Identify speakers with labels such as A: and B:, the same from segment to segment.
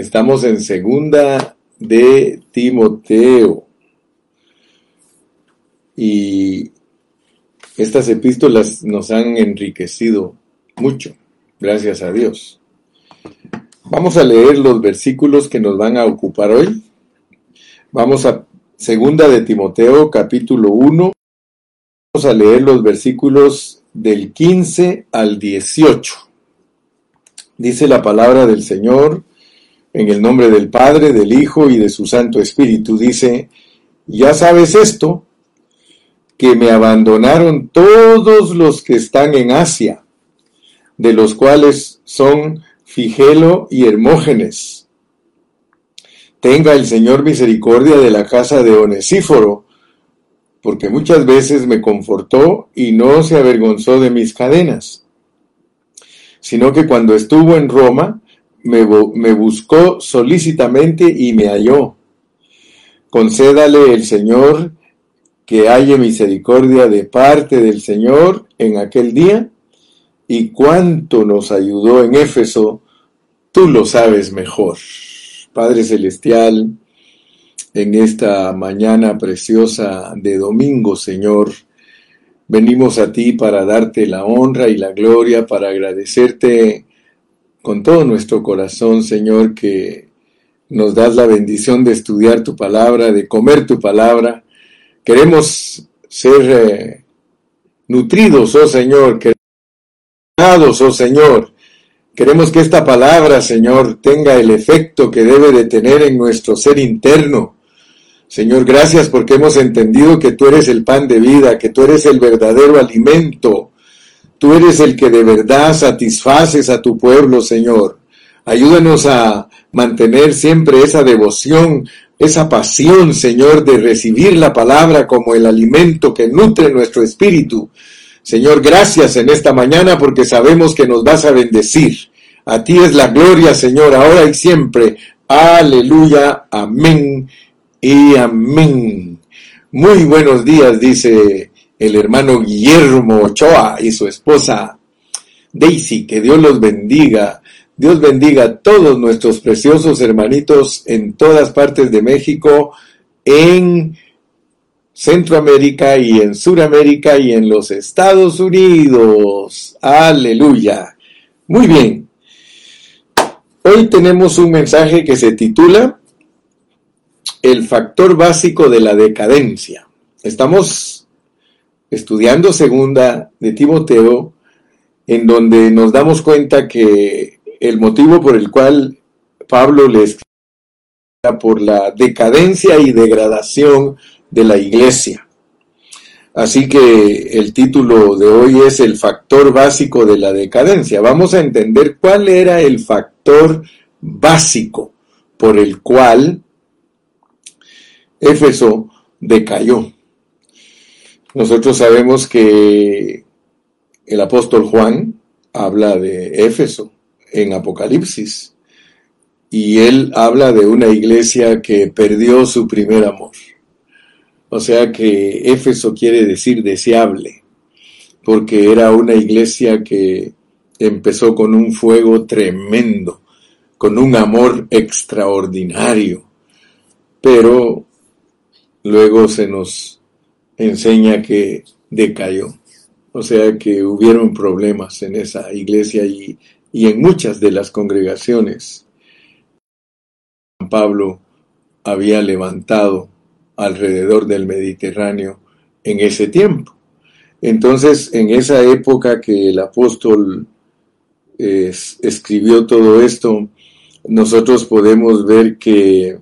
A: Estamos en segunda de Timoteo. Y estas epístolas nos han enriquecido mucho, gracias a Dios. Vamos a leer los versículos que nos van a ocupar hoy. Vamos a segunda de Timoteo capítulo 1. Vamos a leer los versículos del 15 al 18. Dice la palabra del Señor en el nombre del Padre, del Hijo y de su Santo Espíritu. Dice, ya sabes esto, que me abandonaron todos los que están en Asia, de los cuales son Figelo y Hermógenes. Tenga el Señor misericordia de la casa de Onesíforo, porque muchas veces me confortó y no se avergonzó de mis cadenas, sino que cuando estuvo en Roma, me, buscó solícitamente y me halló. Concédale el Señor que haya misericordia de parte del Señor en aquel día, y cuánto nos ayudó en Éfeso, tú lo sabes mejor. Padre Celestial, en esta mañana preciosa de domingo, Señor, venimos a ti para darte la honra y la gloria, para agradecerte con todo nuestro corazón, Señor, que nos das la bendición de estudiar tu palabra, de comer tu palabra. Queremos ser eh, nutridos, oh Señor, queremos, oh Señor. Queremos que esta palabra, Señor, tenga el efecto que debe de tener en nuestro ser interno. Señor, gracias porque hemos entendido que tú eres el pan de vida, que tú eres el verdadero alimento, Tú eres el que de verdad satisfaces a tu pueblo, Señor. Ayúdanos a mantener siempre esa devoción, esa pasión, Señor, de recibir la palabra como el alimento que nutre nuestro espíritu. Señor, gracias en esta mañana porque sabemos que nos vas a bendecir. A ti es la gloria, Señor, ahora y siempre. Aleluya, amén y amén. Muy buenos días, dice el hermano Guillermo Ochoa y su esposa Daisy. Que Dios los bendiga. Dios bendiga a todos nuestros preciosos hermanitos en todas partes de México, en Centroamérica y en Suramérica y en los Estados Unidos. Aleluya. Muy bien. Hoy tenemos un mensaje que se titula El factor básico de la decadencia. Estamos estudiando segunda de Timoteo, en donde nos damos cuenta que el motivo por el cual Pablo le escribe por la decadencia y degradación de la iglesia. Así que el título de hoy es el factor básico de la decadencia. Vamos a entender cuál era el factor básico por el cual Éfeso decayó. Nosotros sabemos que el apóstol Juan habla de Éfeso en Apocalipsis y él habla de una iglesia que perdió su primer amor. O sea que Éfeso quiere decir deseable, porque era una iglesia que empezó con un fuego tremendo, con un amor extraordinario, pero luego se nos enseña que decayó. O sea que hubieron problemas en esa iglesia y, en muchas de las congregaciones. Pablo había levantado alrededor del Mediterráneo en ese tiempo. Entonces, en esa época que el apóstol escribió todo esto, nosotros podemos ver que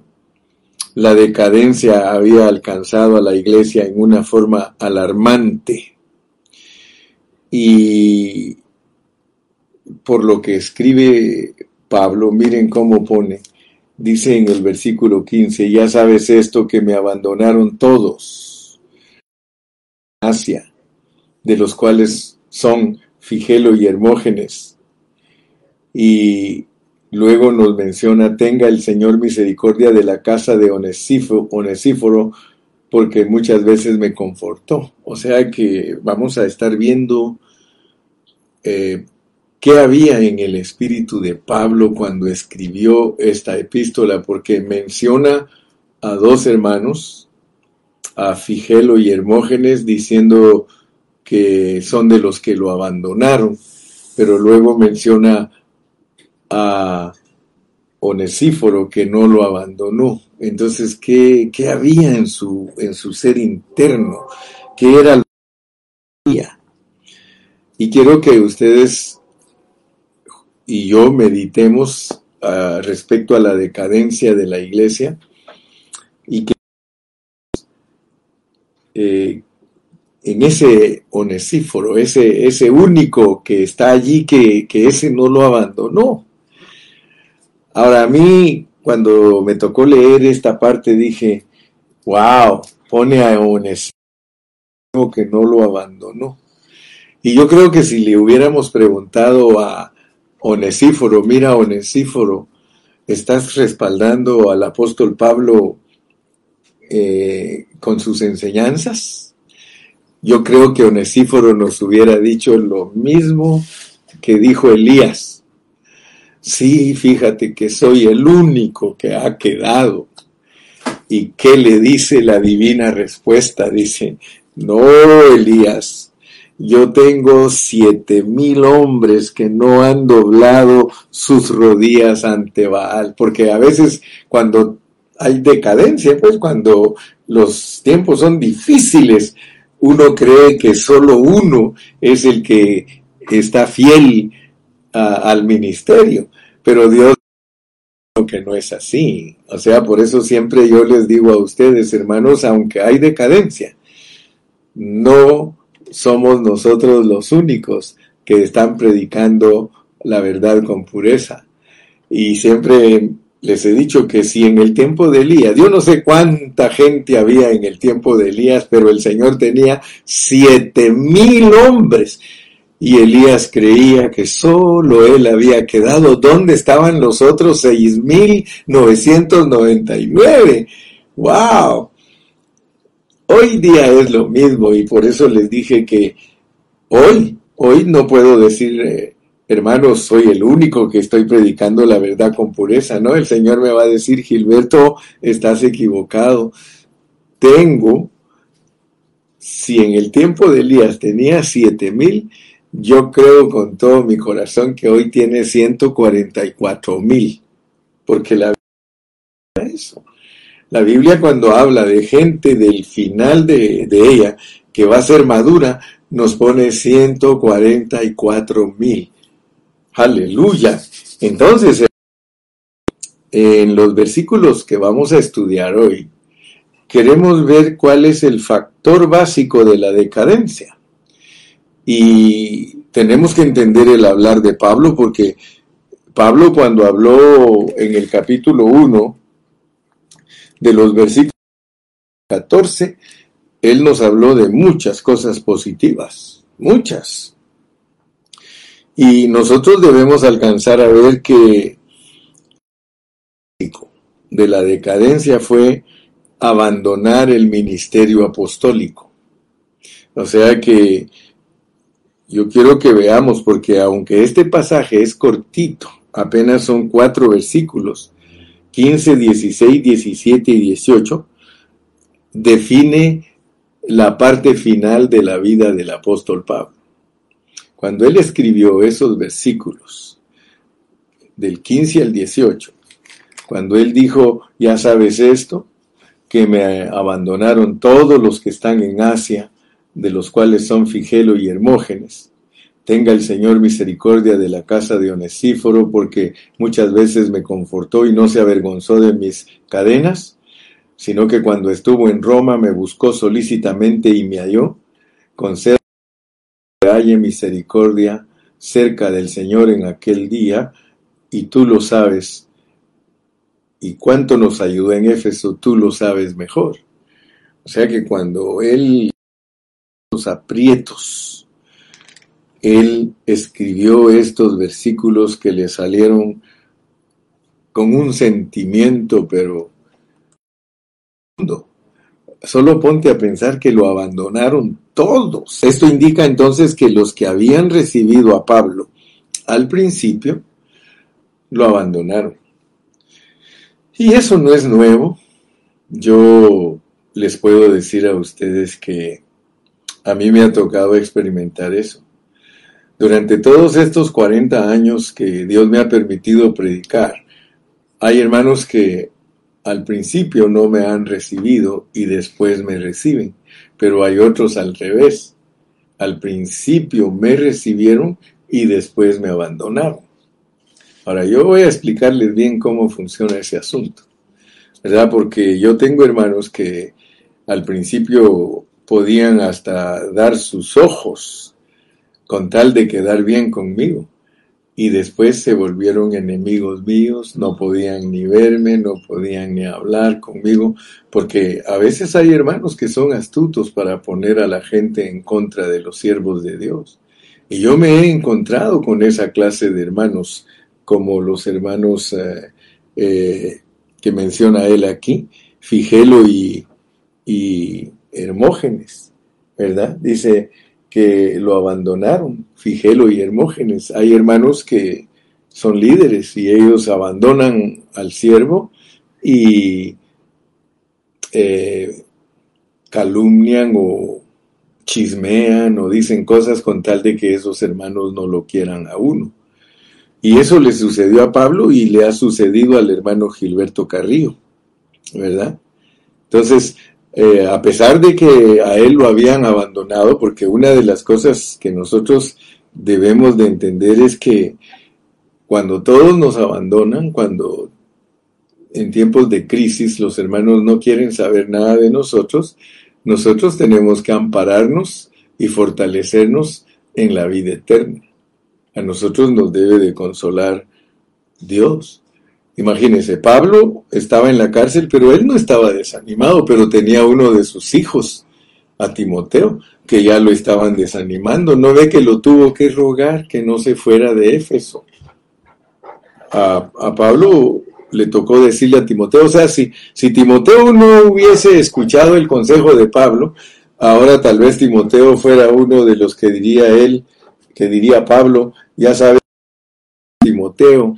A: la decadencia había alcanzado a la iglesia en una forma alarmante. Y por lo que escribe Pablo, miren cómo pone, dice en el versículo 15, ya sabes esto que me abandonaron todos, Asia, de los cuales son Figelo y Hermógenes, y Luego nos menciona, tenga el Señor misericordia de la casa de Onesíforo, porque muchas veces me confortó. O sea que vamos a estar viendo eh, qué había en el espíritu de Pablo cuando escribió esta epístola, porque menciona a dos hermanos, a Figelo y Hermógenes, diciendo que son de los que lo abandonaron, pero luego menciona a Onesíforo que no lo abandonó. Entonces, ¿qué, qué había en su, en su ser interno? ¿Qué era lo que había? Y quiero que ustedes y yo meditemos uh, respecto a la decadencia de la iglesia y que eh, en ese onesíforo, ese, ese único que está allí, que, que ese no lo abandonó. Ahora, a mí, cuando me tocó leer esta parte, dije, wow, pone a Onesíforo que no lo abandonó. Y yo creo que si le hubiéramos preguntado a Onesíforo, mira Onesíforo, estás respaldando al apóstol Pablo eh, con sus enseñanzas. Yo creo que Onesíforo nos hubiera dicho lo mismo que dijo Elías. Sí, fíjate que soy el único que ha quedado. ¿Y qué le dice la divina respuesta? Dice, no, Elías, yo tengo siete mil hombres que no han doblado sus rodillas ante Baal, porque a veces cuando hay decadencia, pues cuando los tiempos son difíciles, uno cree que solo uno es el que está fiel al ministerio, pero Dios que no es así. O sea, por eso siempre yo les digo a ustedes, hermanos, aunque hay decadencia, no somos nosotros los únicos que están predicando la verdad con pureza. Y siempre les he dicho que si en el tiempo de Elías, yo no sé cuánta gente había en el tiempo de Elías, pero el Señor tenía siete mil hombres. Y Elías creía que solo él había quedado. ¿Dónde estaban los otros seis mil novecientos noventa y nueve? ¡Wow! Hoy día es lo mismo y por eso les dije que hoy, hoy no puedo decir, eh, hermanos, soy el único que estoy predicando la verdad con pureza, ¿no? El Señor me va a decir, Gilberto, estás equivocado. Tengo, si en el tiempo de Elías tenía siete mil, yo creo con todo mi corazón que hoy tiene 144 mil, porque la eso. La Biblia cuando habla de gente del final de, de ella que va a ser madura, nos pone 144 mil. Aleluya. Entonces, en los versículos que vamos a estudiar hoy, queremos ver cuál es el factor básico de la decadencia. Y tenemos que entender el hablar de Pablo porque Pablo cuando habló en el capítulo 1 de los versículos 14, él nos habló de muchas cosas positivas, muchas. Y nosotros debemos alcanzar a ver que de la decadencia fue abandonar el ministerio apostólico. O sea que yo quiero que veamos, porque aunque este pasaje es cortito, apenas son cuatro versículos, 15, 16, 17 y 18, define la parte final de la vida del apóstol Pablo. Cuando él escribió esos versículos, del 15 al 18, cuando él dijo, ya sabes esto, que me abandonaron todos los que están en Asia, de los cuales son Figelo y Hermógenes, Tenga el Señor misericordia de la casa de Onesíforo, porque muchas veces me confortó y no se avergonzó de mis cadenas, sino que cuando estuvo en Roma me buscó solícitamente y me halló. Conceda que misericordia cerca del Señor en aquel día, y tú lo sabes. Y cuánto nos ayudó en Éfeso, tú lo sabes mejor. O sea que cuando Él aprietos, él escribió estos versículos que le salieron con un sentimiento, pero solo ponte a pensar que lo abandonaron todos. Esto indica entonces que los que habían recibido a Pablo al principio lo abandonaron. Y eso no es nuevo. Yo les puedo decir a ustedes que a mí me ha tocado experimentar eso. Durante todos estos 40 años que Dios me ha permitido predicar, hay hermanos que al principio no me han recibido y después me reciben, pero hay otros al revés. Al principio me recibieron y después me abandonaron. Ahora yo voy a explicarles bien cómo funciona ese asunto, ¿verdad? Porque yo tengo hermanos que al principio podían hasta dar sus ojos con tal de quedar bien conmigo y después se volvieron enemigos míos, no podían ni verme, no podían ni hablar conmigo, porque a veces hay hermanos que son astutos para poner a la gente en contra de los siervos de Dios. Y yo me he encontrado con esa clase de hermanos, como los hermanos eh, eh, que menciona él aquí, Figelo y, y Hermógenes, ¿verdad? Dice, que lo abandonaron, Figelo y Hermógenes. Hay hermanos que son líderes y ellos abandonan al siervo y eh, calumnian o chismean o dicen cosas con tal de que esos hermanos no lo quieran a uno. Y eso le sucedió a Pablo y le ha sucedido al hermano Gilberto Carrillo, ¿verdad? Entonces, eh, a pesar de que a él lo habían abandonado, porque una de las cosas que nosotros debemos de entender es que cuando todos nos abandonan, cuando en tiempos de crisis los hermanos no quieren saber nada de nosotros, nosotros tenemos que ampararnos y fortalecernos en la vida eterna. A nosotros nos debe de consolar Dios. Imagínense, Pablo estaba en la cárcel, pero él no estaba desanimado, pero tenía uno de sus hijos, a Timoteo, que ya lo estaban desanimando. No ve que lo tuvo que rogar que no se fuera de Éfeso. A, Pablo le tocó decirle a Timoteo, o sea, si, si Timoteo no hubiese escuchado el consejo de Pablo, ahora tal vez Timoteo fuera uno de los que diría él, que diría Pablo, ya sabe, Timoteo,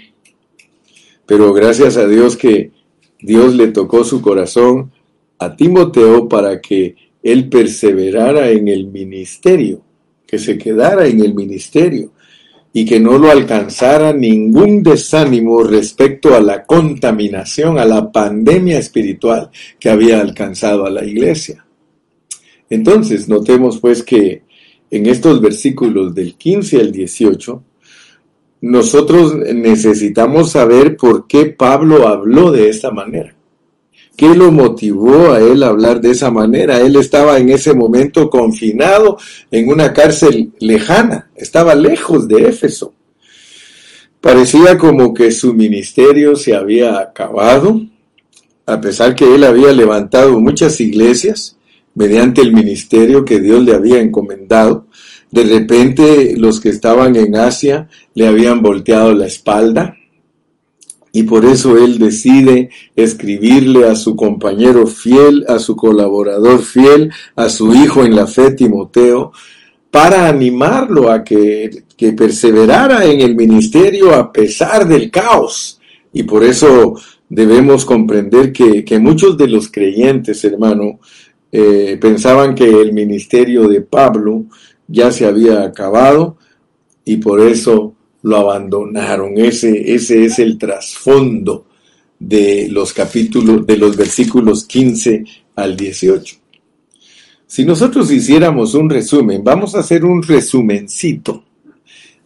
A: pero gracias a Dios que Dios le tocó su corazón a Timoteo para que él perseverara en el ministerio, que se quedara en el ministerio y que no lo alcanzara ningún desánimo respecto a la contaminación, a la pandemia espiritual que había alcanzado a la iglesia. Entonces, notemos pues que en estos versículos del 15 al 18, nosotros necesitamos saber por qué Pablo habló de esta manera. ¿Qué lo motivó a él a hablar de esa manera? Él estaba en ese momento confinado en una cárcel lejana, estaba lejos de Éfeso. Parecía como que su ministerio se había acabado, a pesar que él había levantado muchas iglesias mediante el ministerio que Dios le había encomendado. De repente los que estaban en Asia le habían volteado la espalda y por eso él decide escribirle a su compañero fiel, a su colaborador fiel, a su hijo en la fe Timoteo, para animarlo a que, que perseverara en el ministerio a pesar del caos. Y por eso debemos comprender que, que muchos de los creyentes, hermano, eh, pensaban que el ministerio de Pablo ya se había acabado y por eso lo abandonaron. Ese, ese es el trasfondo de los capítulos, de los versículos 15 al 18. Si nosotros hiciéramos un resumen, vamos a hacer un resumencito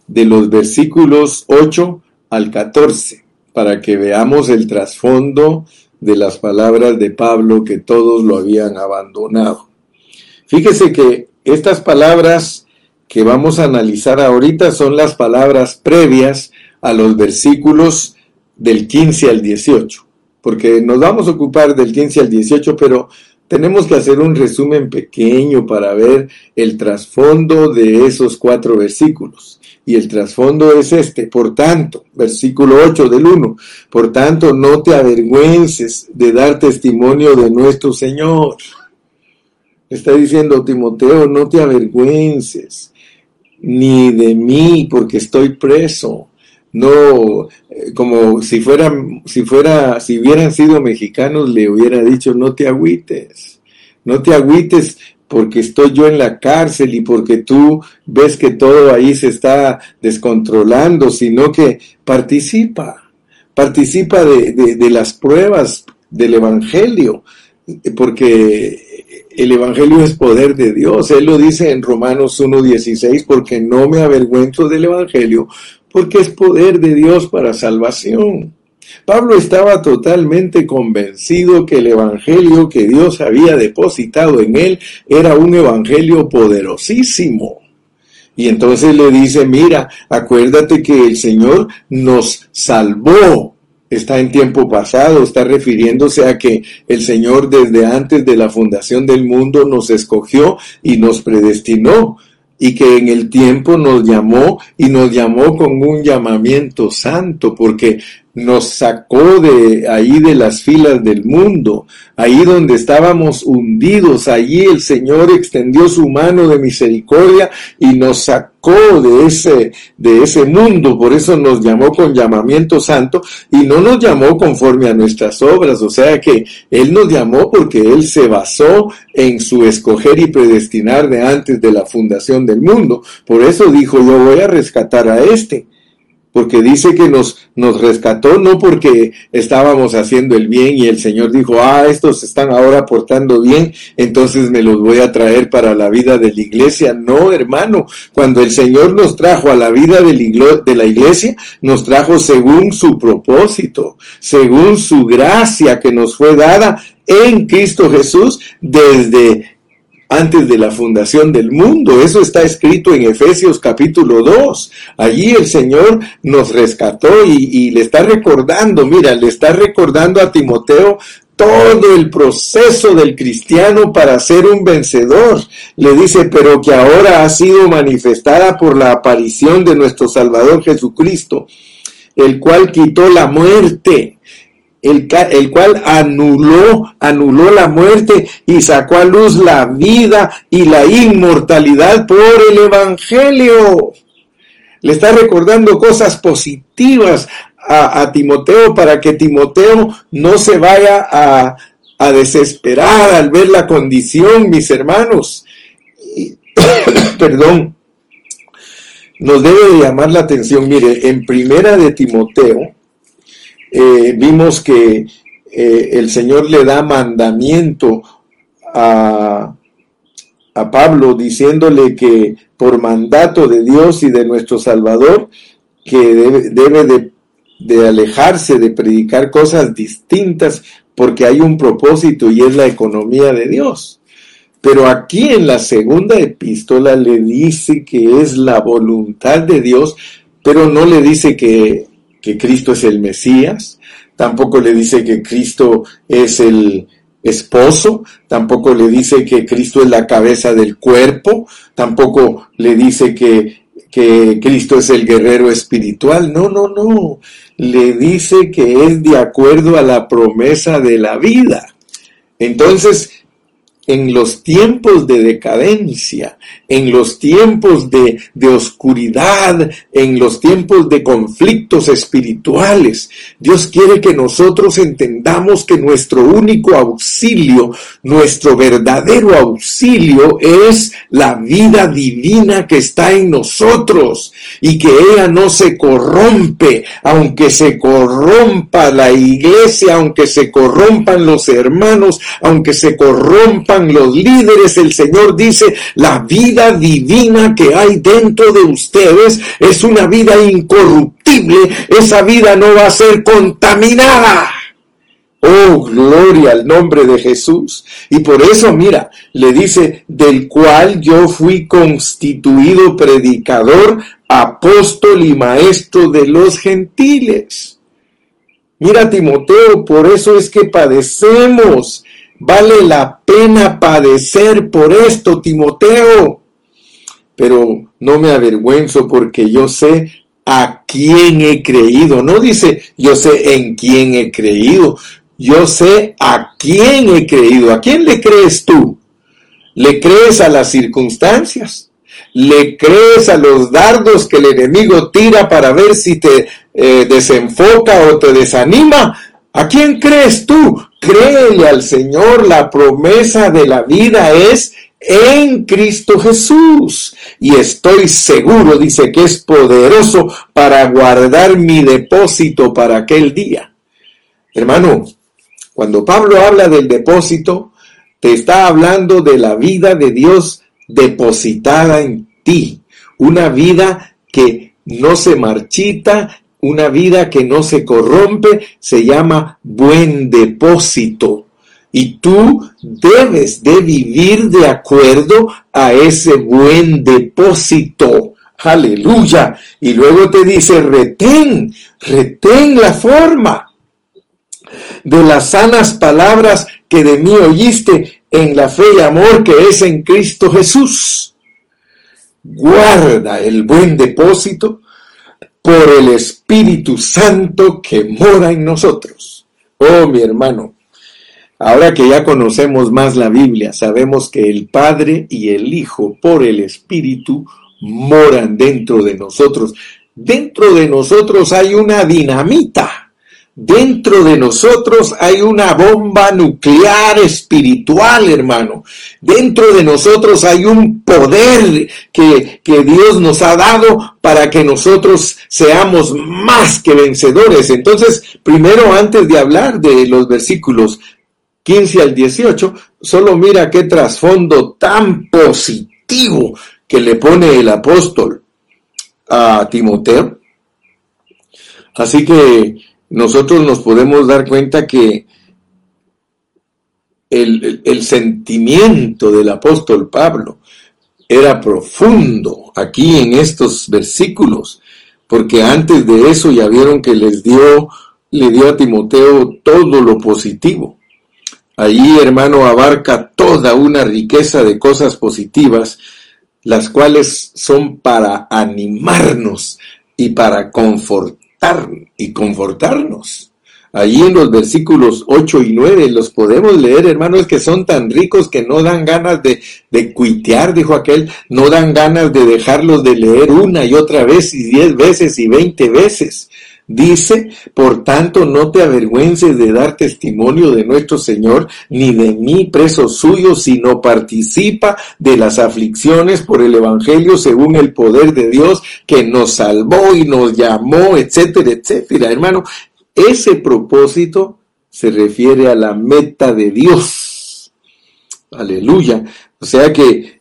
A: de los versículos 8 al 14 para que veamos el trasfondo de las palabras de Pablo que todos lo habían abandonado. Fíjese que estas palabras que vamos a analizar ahorita son las palabras previas a los versículos del 15 al 18, porque nos vamos a ocupar del 15 al 18, pero tenemos que hacer un resumen pequeño para ver el trasfondo de esos cuatro versículos. Y el trasfondo es este, por tanto, versículo 8 del 1, por tanto no te avergüences de dar testimonio de nuestro Señor Está diciendo Timoteo, no te avergüences. ni de mí, porque estoy preso. No, eh, como si fuera, si fuera, si hubieran sido mexicanos, le hubiera dicho, no te agüites, no te agüites porque estoy yo en la cárcel y porque tú ves que todo ahí se está descontrolando, sino que participa, participa de, de las pruebas del Evangelio, porque el Evangelio es poder de Dios. Él lo dice en Romanos 1.16, porque no me avergüenzo del Evangelio, porque es poder de Dios para salvación. Pablo estaba totalmente convencido que el Evangelio que Dios había depositado en él era un Evangelio poderosísimo. Y entonces le dice, mira, acuérdate que el Señor nos salvó. Está en tiempo pasado, está refiriéndose a que el Señor desde antes de la fundación del mundo nos escogió y nos predestinó y que en el tiempo nos llamó y nos llamó con un llamamiento santo, porque nos sacó de ahí de las filas del mundo, ahí donde estábamos hundidos, allí el Señor extendió su mano de misericordia y nos sacó de ese, de ese mundo, por eso nos llamó con llamamiento santo y no nos llamó conforme a nuestras obras, o sea que Él nos llamó porque Él se basó en su escoger y predestinar de antes de la fundación del mundo, por eso dijo yo voy a rescatar a este porque dice que nos, nos rescató no porque estábamos haciendo el bien y el Señor dijo, ah, estos están ahora portando bien, entonces me los voy a traer para la vida de la iglesia. No, hermano, cuando el Señor nos trajo a la vida de la iglesia, nos trajo según su propósito, según su gracia que nos fue dada en Cristo Jesús desde antes de la fundación del mundo. Eso está escrito en Efesios capítulo 2. Allí el Señor nos rescató y, le está recordando, mira, le está recordando a Timoteo todo el proceso del cristiano para ser un vencedor. Le dice, pero que ahora ha sido manifestada por la aparición de nuestro Salvador Jesucristo, el cual quitó la muerte el, cual anuló, anuló la muerte y sacó a luz la vida y la inmortalidad por el Evangelio. Le está recordando cosas positivas a, Timoteo para que Timoteo no se vaya a, a desesperar al ver la condición, mis hermanos. perdón, nos debe de llamar la atención. Mire, en primera de Timoteo, eh, vimos que eh, el Señor le da mandamiento a, a Pablo diciéndole que por mandato de Dios y de nuestro Salvador, que debe, de, de, alejarse de predicar cosas distintas porque hay un propósito y es la economía de Dios. Pero aquí en la segunda epístola le dice que es la voluntad de Dios, pero no le dice que que Cristo es el Mesías, tampoco le dice que Cristo es el esposo, tampoco le dice que Cristo es la cabeza del cuerpo, tampoco le dice que, que Cristo es el guerrero espiritual, no, no, no, le dice que es de acuerdo a la promesa de la vida. Entonces, en los tiempos de decadencia, en los tiempos de, oscuridad, en los tiempos de conflictos espirituales. Dios quiere que nosotros entendamos que nuestro único auxilio, nuestro verdadero auxilio es la vida divina que está en nosotros y que ella no se corrompe, aunque se corrompa la iglesia, aunque se corrompan los hermanos, aunque se corrompa los líderes, el Señor dice, la vida divina que hay dentro de ustedes es una vida incorruptible, esa vida no va a ser contaminada. Oh, gloria al nombre de Jesús. Y por eso, mira, le dice, del cual yo fui constituido predicador, apóstol y maestro de los gentiles. Mira, Timoteo, por eso es que padecemos Vale la pena padecer por esto, Timoteo. Pero no me avergüenzo porque yo sé a quién he creído. No dice yo sé en quién he creído. Yo sé a quién he creído. ¿A quién le crees tú? ¿Le crees a las circunstancias? le crees a los dardos que el enemigo tira para ver si te eh, desenfoca o te desanima. ¿A quién crees tú? Créele al Señor, la promesa de la vida es en Cristo Jesús. Y estoy seguro, dice, que es poderoso para guardar mi depósito para aquel día. Hermano, cuando Pablo habla del depósito, te está hablando de la vida de Dios depositada en ti. Una vida que no se marchita, una vida que no se corrompe, se llama buen depósito. Y tú debes de vivir de acuerdo a ese buen depósito. Aleluya. Y luego te dice, retén, retén la forma de las sanas palabras que de mí oíste en la fe y amor que es en Cristo Jesús. Guarda el buen depósito por el Espíritu Santo que mora en nosotros. Oh, mi hermano, Ahora que ya conocemos más la Biblia, sabemos que el Padre y el Hijo por el Espíritu moran dentro de nosotros. Dentro de nosotros hay una dinamita. Dentro de nosotros hay una bomba nuclear espiritual, hermano. Dentro de nosotros hay un poder que, que, Dios nos ha dado para que nosotros seamos más que vencedores. Entonces, primero, antes de hablar de los versículos 15 al 18, solo mira qué trasfondo tan positivo que le pone el apóstol a Timoteo. Así que nosotros nos podemos dar cuenta que el, sentimiento del apóstol Pablo era profundo aquí en estos versículos, porque antes de eso ya vieron que les dio, le dio a Timoteo todo lo positivo. Allí, hermano, abarca toda una riqueza de cosas positivas, las cuales son para animarnos y para confortar y confortarnos. Allí en los versículos 8 y 9 los podemos leer, hermanos, que son tan ricos que no dan ganas de, de cuitear, dijo aquel, no dan ganas de dejarlos de leer una y otra vez y diez veces y veinte veces. Dice, por tanto, no te avergüences de dar testimonio de nuestro Señor, ni de mí preso suyo, sino participa de las aflicciones por el Evangelio según el poder de Dios que nos salvó y nos llamó, etcétera, etcétera. Hermano, ese propósito se refiere a la meta de Dios. Aleluya. O sea que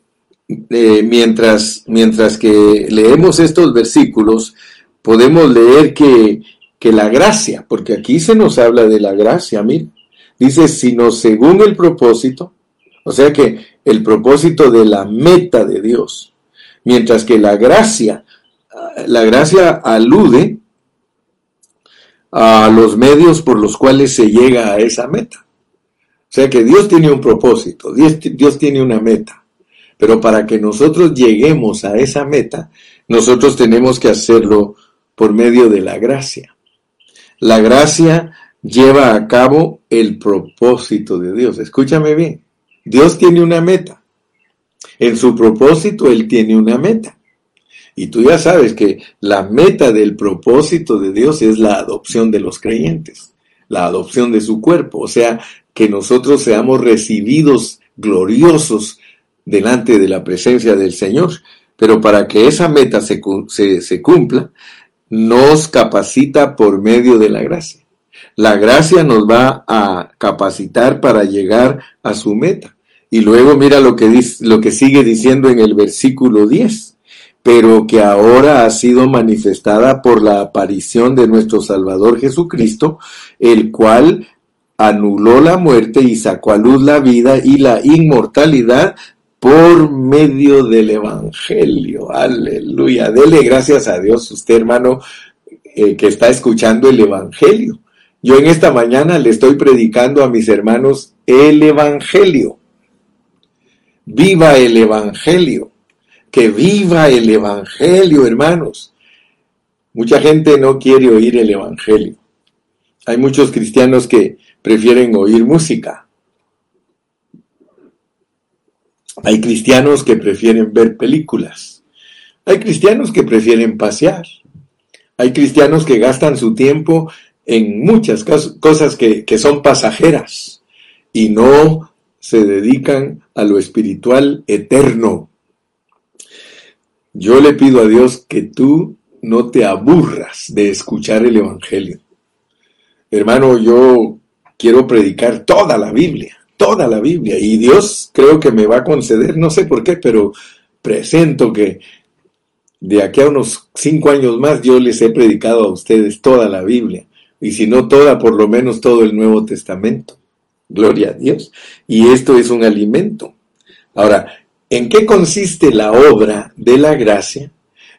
A: eh, mientras, mientras que leemos estos versículos, podemos leer que, que la gracia, porque aquí se nos habla de la gracia, mira, dice, sino según el propósito, o sea que el propósito de la meta de Dios, mientras que la gracia, la gracia alude a los medios por los cuales se llega a esa meta. O sea que Dios tiene un propósito, Dios, Dios tiene una meta, pero para que nosotros lleguemos a esa meta, nosotros tenemos que hacerlo por medio de la gracia. La gracia lleva a cabo el propósito de Dios. Escúchame bien. Dios tiene una meta. En su propósito Él tiene una meta. Y tú ya sabes que la meta del propósito de Dios es la adopción de los creyentes, la adopción de su cuerpo, o sea, que nosotros seamos recibidos gloriosos delante de la presencia del Señor. Pero para que esa meta se, se, se cumpla, nos capacita por medio de la gracia. La gracia nos va a capacitar para llegar a su meta. Y luego mira lo que, dice, lo que sigue diciendo en el versículo 10, pero que ahora ha sido manifestada por la aparición de nuestro Salvador Jesucristo, el cual anuló la muerte y sacó a luz la vida y la inmortalidad por medio del Evangelio. Aleluya. Dele gracias a Dios, usted hermano, eh, que está escuchando el Evangelio. Yo en esta mañana le estoy predicando a mis hermanos el Evangelio. Viva el Evangelio. Que viva el Evangelio, hermanos. Mucha gente no quiere oír el Evangelio. Hay muchos cristianos que prefieren oír música Hay cristianos que prefieren ver películas. Hay cristianos que prefieren pasear. Hay cristianos que gastan su tiempo en muchas cosas que, son pasajeras y no se dedican a lo espiritual eterno. Yo le pido a Dios que tú no te aburras de escuchar el Evangelio. Hermano, yo quiero predicar toda la Biblia, toda la Biblia, y Dios creo que me va a conceder, no sé por qué, pero presento que de aquí a unos cinco años más yo les he predicado a ustedes toda la Biblia, y si no toda, por lo menos todo el Nuevo Testamento. Gloria a Dios. Y esto es un alimento. Ahora, ¿en qué consiste la obra de la gracia?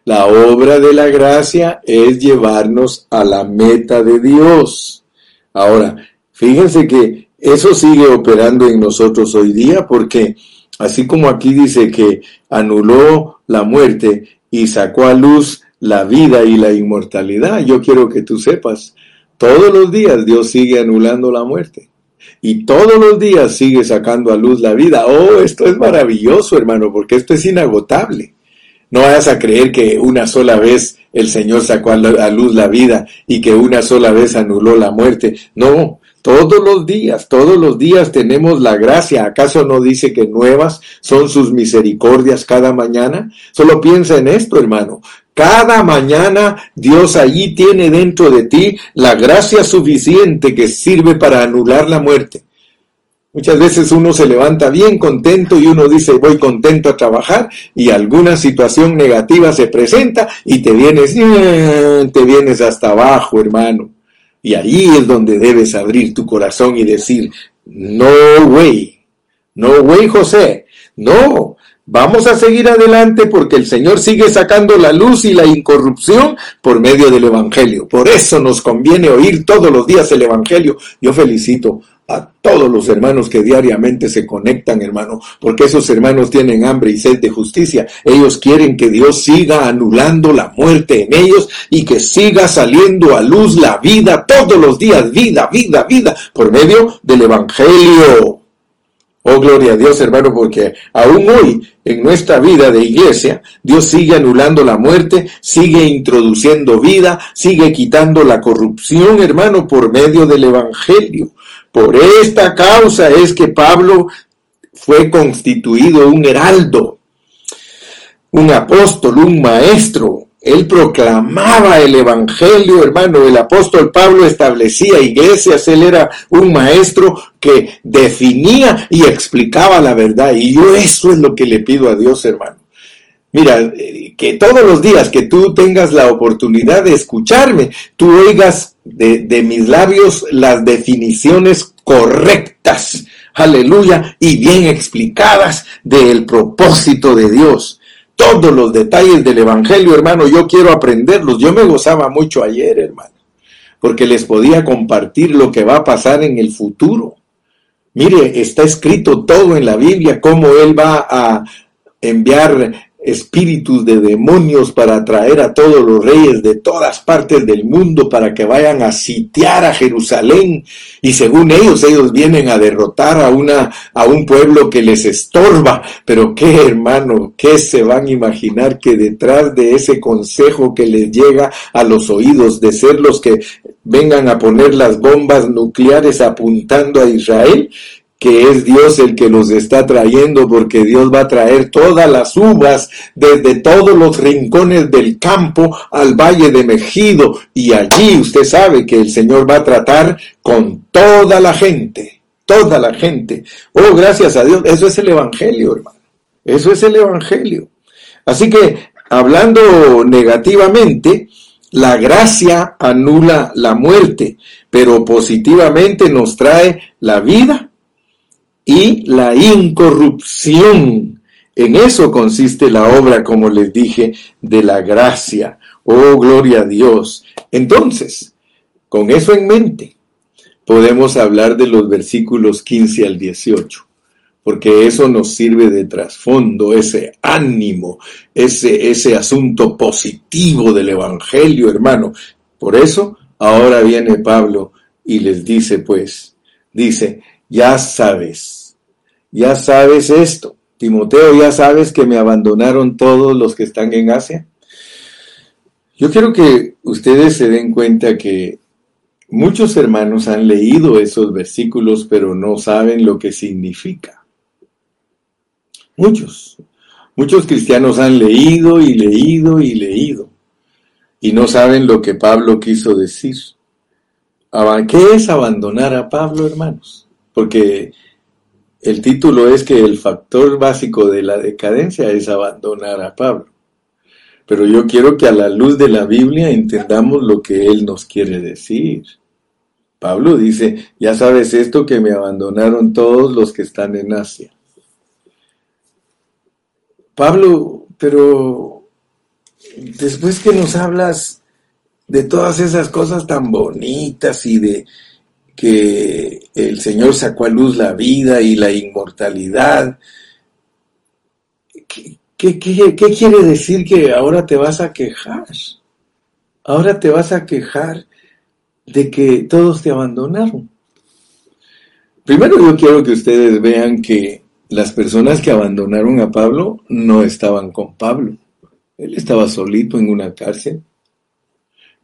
A: La obra de la gracia es llevarnos a la meta de Dios. Ahora, fíjense que eso sigue operando en nosotros hoy día porque así como aquí dice que anuló la muerte y sacó a luz la vida y la inmortalidad, yo quiero que tú sepas, todos los días Dios sigue anulando la muerte y todos los días sigue sacando a luz la vida. Oh, esto es maravilloso, hermano, porque esto es inagotable. No vayas a creer que una sola vez el Señor sacó a luz la vida y que una sola vez anuló la muerte. No, todos los días, todos los días tenemos la gracia. ¿Acaso no dice que nuevas son sus misericordias cada mañana? Solo piensa en esto, hermano. Cada mañana Dios allí tiene dentro de ti la gracia suficiente que sirve para anular la muerte. Muchas veces uno se levanta bien contento y uno dice voy contento a trabajar y alguna situación negativa se presenta y te vienes, te vienes hasta abajo, hermano. Y ahí es donde debes abrir tu corazón y decir, no way, no way José, no, Vamos a seguir adelante porque el Señor sigue sacando la luz y la incorrupción por medio del Evangelio. Por eso nos conviene oír todos los días el Evangelio. Yo felicito a todos los hermanos que diariamente se conectan, hermano, porque esos hermanos tienen hambre y sed de justicia. Ellos quieren que Dios siga anulando la muerte en ellos y que siga saliendo a luz la vida todos los días, vida, vida, vida, por medio del Evangelio. Oh, gloria a Dios, hermano, porque aún hoy en nuestra vida de iglesia, Dios sigue anulando la muerte, sigue introduciendo vida, sigue quitando la corrupción, hermano, por medio del Evangelio. Por esta causa es que Pablo fue constituido un heraldo, un apóstol, un maestro, él proclamaba el Evangelio, hermano. El apóstol Pablo establecía iglesias. Él era un maestro que definía y explicaba la verdad. Y yo eso es lo que le pido a Dios, hermano. Mira, que todos los días que tú tengas la oportunidad de escucharme, tú oigas de, de mis labios las definiciones correctas, aleluya, y bien explicadas del propósito de Dios todos los detalles del Evangelio, hermano, yo quiero aprenderlos. Yo me gozaba mucho ayer, hermano, porque les podía compartir lo que va a pasar en el futuro. Mire, está escrito todo en la Biblia, cómo Él va a enviar espíritus de demonios para atraer a todos los reyes de todas partes del mundo para que vayan a sitiar a Jerusalén. Y según ellos ellos vienen a derrotar a una a un pueblo que les estorba, pero qué hermano, qué se van a imaginar que detrás de ese consejo que les llega a los oídos de ser los que vengan a poner las bombas nucleares apuntando a Israel, que es Dios el que los está trayendo, porque Dios va a traer todas las uvas desde todos los rincones del campo al valle de Mejido, y allí usted sabe que el Señor va a tratar con toda la gente, toda la gente. Oh, gracias a Dios, eso es el Evangelio, hermano. Eso es el Evangelio. Así que, hablando negativamente, la gracia anula la muerte, pero positivamente nos trae la vida y la incorrupción. En eso consiste la obra, como les dije, de la gracia. Oh, gloria a Dios. Entonces, con eso en mente, podemos hablar de los versículos 15 al 18, porque eso nos sirve de trasfondo, ese ánimo, ese, ese asunto positivo del Evangelio, hermano. Por eso, ahora viene Pablo y les dice, pues, dice, ya sabes, ya sabes esto, Timoteo, ya sabes que me abandonaron todos los que están en Asia. Yo quiero que ustedes se den cuenta que muchos hermanos han leído esos versículos, pero no saben lo que significa. Muchos. Muchos cristianos han leído y leído y leído y no saben lo que Pablo quiso decir. ¿Qué es abandonar a Pablo, hermanos? Porque el título es que el factor básico de la decadencia es abandonar a Pablo. Pero yo quiero que a la luz de la Biblia entendamos lo que él nos quiere decir. Pablo dice, ya sabes esto que me abandonaron todos los que están en Asia. Pablo, pero después que nos hablas de todas esas cosas tan bonitas y de que el Señor sacó a luz la vida y la inmortalidad, ¿qué, quiere decir que ahora te vas a quejar? Ahora te vas a quejar de que todos te abandonaron. Primero yo quiero que ustedes vean que las personas que abandonaron a Pablo no estaban con Pablo. Él estaba solito en una cárcel.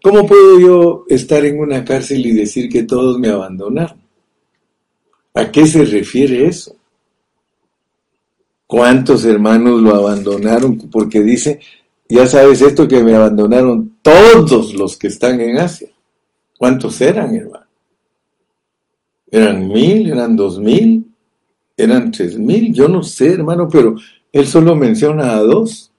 A: ¿Cómo puedo yo estar en una cárcel y decir que todos me abandonaron? ¿A qué se refiere eso? ¿Cuántos hermanos lo abandonaron? Porque dice, ya sabes esto que me abandonaron todos los que están en Asia. ¿Cuántos eran, hermano? ¿Eran mil? ¿Eran dos mil? ¿Eran tres mil? Yo no sé, hermano, pero él solo menciona a dos.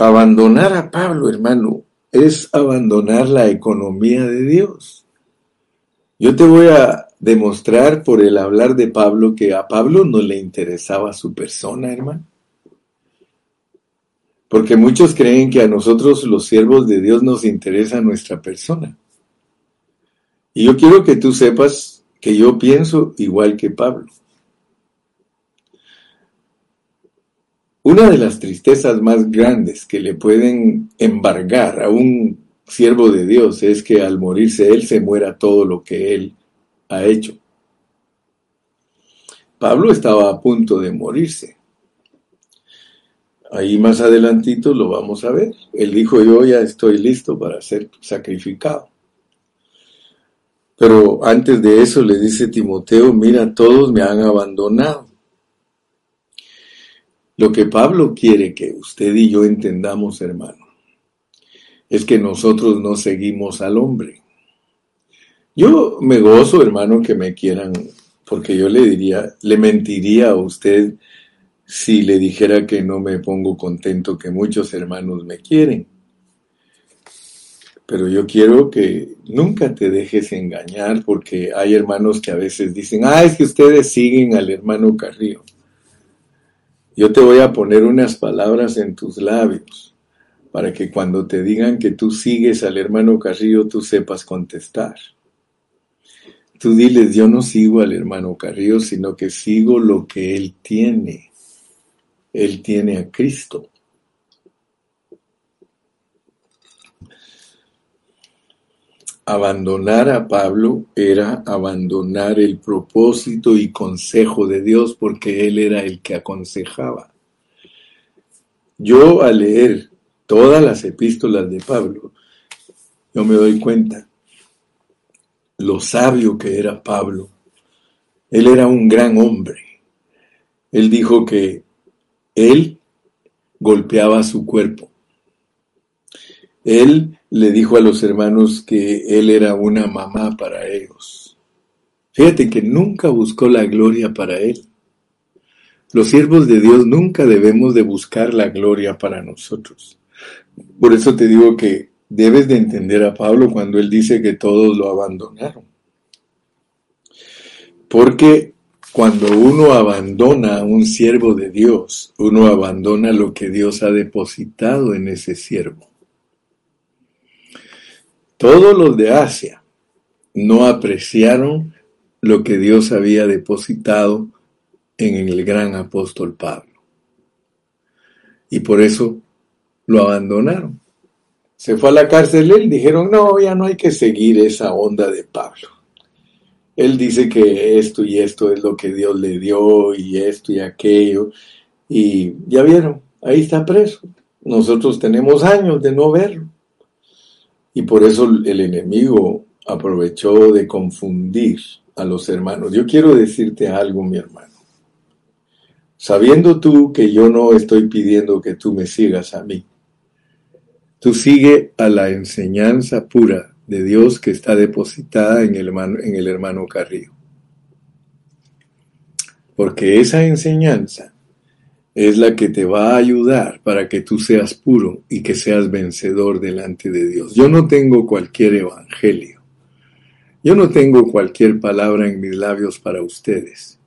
A: Abandonar a Pablo, hermano, es abandonar la economía de Dios. Yo te voy a demostrar por el hablar de Pablo que a Pablo no le interesaba su persona, hermano. Porque muchos creen que a nosotros los siervos de Dios nos interesa nuestra persona. Y yo quiero que tú sepas que yo pienso igual que Pablo. Una de las tristezas más grandes que le pueden embargar a un siervo de Dios es que al morirse él se muera todo lo que él ha hecho. Pablo estaba a punto de morirse. Ahí más adelantito lo vamos a ver. Él dijo, yo ya estoy listo para ser sacrificado. Pero antes de eso le dice Timoteo, mira, todos me han abandonado. Lo que Pablo quiere que usted y yo entendamos, hermano, es que nosotros no seguimos al hombre. Yo me gozo, hermano, que me quieran, porque yo le diría, le mentiría a usted si le dijera que no me pongo contento que muchos hermanos me quieren. Pero yo quiero que nunca te dejes engañar porque hay hermanos que a veces dicen, ah, es que ustedes siguen al hermano Carrillo. Yo te voy a poner unas palabras en tus labios para que cuando te digan que tú sigues al hermano Carrillo, tú sepas contestar. Tú diles, yo no sigo al hermano Carrillo, sino que sigo lo que él tiene. Él tiene a Cristo. Abandonar a Pablo era abandonar el propósito y consejo de Dios porque él era el que aconsejaba. Yo al leer todas las epístolas de Pablo, yo me doy cuenta lo sabio que era Pablo. Él era un gran hombre. Él dijo que él golpeaba su cuerpo. Él le dijo a los hermanos que él era una mamá para ellos. Fíjate que nunca buscó la gloria para él. Los siervos de Dios nunca debemos de buscar la gloria para nosotros. Por eso te digo que debes de entender a Pablo cuando él dice que todos lo abandonaron. Porque cuando uno abandona a un siervo de Dios, uno abandona lo que Dios ha depositado en ese siervo. Todos los de Asia no apreciaron lo que Dios había depositado en el gran apóstol Pablo. Y por eso lo abandonaron. Se fue a la cárcel él, dijeron, no, ya no hay que seguir esa onda de Pablo. él dice que esto y esto es lo que Dios le dio y esto y aquello. Y ya vieron, ahí está preso. Nosotros tenemos años de no verlo. Y por eso el enemigo aprovechó de confundir a los hermanos. Yo quiero decirte algo, mi hermano. Sabiendo tú que yo no estoy pidiendo que tú me sigas a mí, tú sigue a la enseñanza pura de Dios que está depositada en el hermano, en el hermano Carrillo. Porque esa enseñanza es la que te va a ayudar para que tú seas puro y que seas vencedor delante de Dios. Yo no tengo cualquier evangelio. Yo no tengo cualquier palabra en mis labios para ustedes.